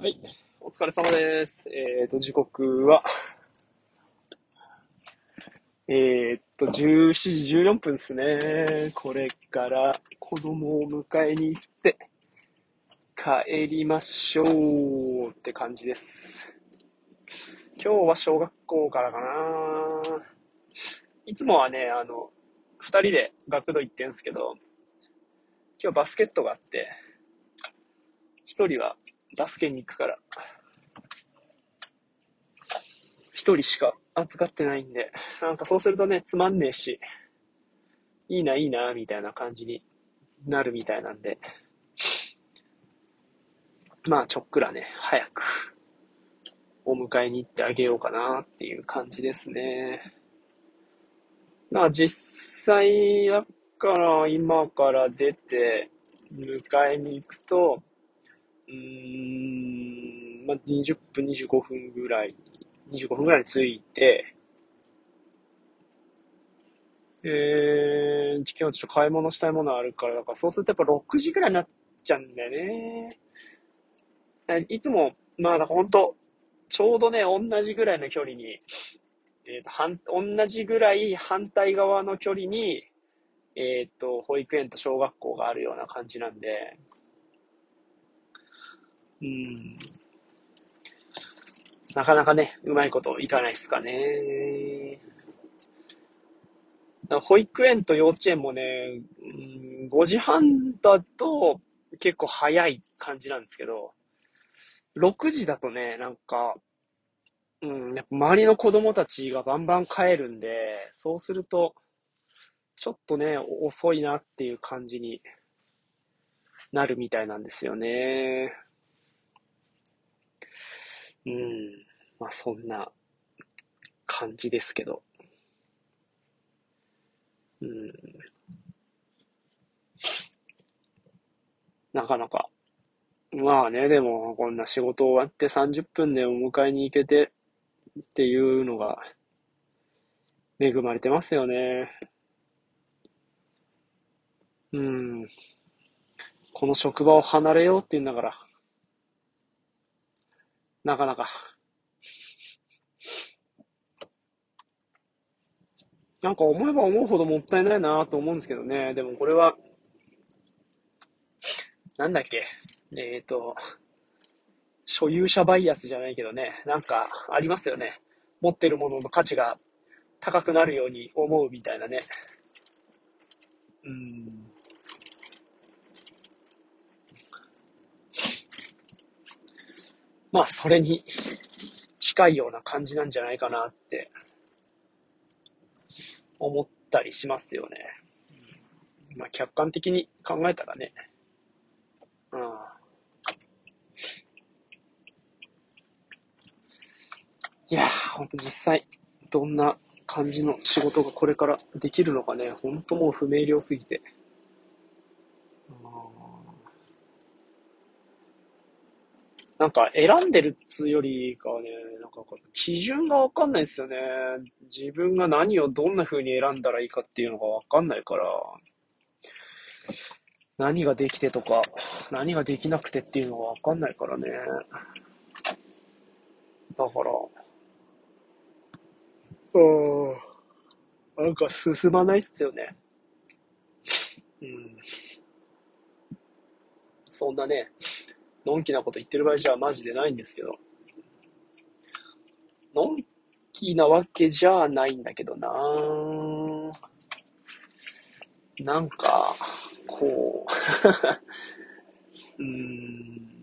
はい。お疲れ様です。えっ、と、時刻は、えっ、と、17時14分ですね。これから子供を迎えに行って、帰りましょうって感じです。今日は小学校からかな。いつもはね、あの、二人で学童行ってんすけど、今日バスケットがあって、一人は助けに行くから、一人しか預かってないんで、なんかそうするとね、つまんねえし、いいな、いいな、みたいな感じになるみたいなんで、まあ、ちょっくらね、早く、お迎えに行ってあげようかなっていう感じですね。まあ、実際、だから今から出て、迎えに行くと、うーん、まあ、20分、25分ぐらい、25分ぐらいに着いて、えー、今日ちょっと買い物したいものあるから、だからそうするとやっぱ6時ぐらいになっちゃうんだよね。いつも、まあ、ほんと、ちょうどね、同じぐらいの距離に、えっ、と、反、同じぐらい反対側の距離に、えっ、と、保育園と小学校があるような感じなんで、うん。なかなかね、うまいこといかないっすかね。保育園と幼稚園もね、うん、5時半だと結構早い感じなんですけど、6時だとね、なんか、うん、やっぱ周りの子供たちがバンバン帰るんで、そうすると、ちょっとね、遅いなっていう感じになるみたいなんですよね。うん。まあそんな感じですけど。うん。なかなか。まあね、でもこんな仕事終わって30分でお迎えに行けてっていうのが恵まれてますよね。うん。この職場を離れようって言うんだから。なかなか。なんか思えば思うほどもったいないなと思うんですけどね。でもこれは、なんだっけ。えっ、と、所有者バイアスじゃないけどね。なんかありますよね。持ってるものの価値が高くなるように思うみたいなね。うん。まあ、それに近いような感じなんじゃないかなって思ったりしますよね。まあ、客観的に考えたらね。うん。いやー、ほんと実際、どんな感じの仕事がこれからできるのかね、ほんともう不明瞭すぎて。なんか選んでるっつうよりかはね、なんか基準がわかんないですよね。自分が何をどんな風に選んだらいいかっていうのがわかんないから、何ができてとか、何ができなくてっていうのがわかんないからね。だから、うん、なんか進まないっすよね。うん。そんなね、のんきなこと言ってる場合じゃマジでないんですけど。のんきなわけじゃないんだけどななんか、こう、うーん。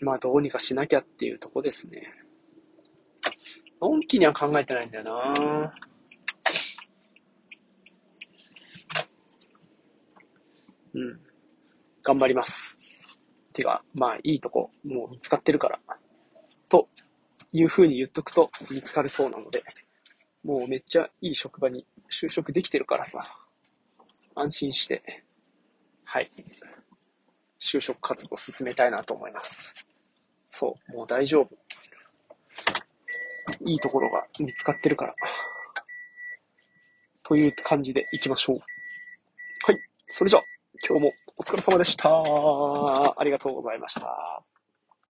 まあどうにかしなきゃっていうとこですね。のんきには考えてないんだよなうん。頑張ります。てか、まあいいとこ、もう見つかってるから。という風に言っとくと見つかるそうなので、もうめっちゃいい職場に就職できてるからさ、安心して、はい。就職活動進めたいなと思います。そう、もう大丈夫。いいところが見つかってるから。という感じでいきましょう。はい。それじゃあ、今日もお疲れ様でした。ありがとうございました。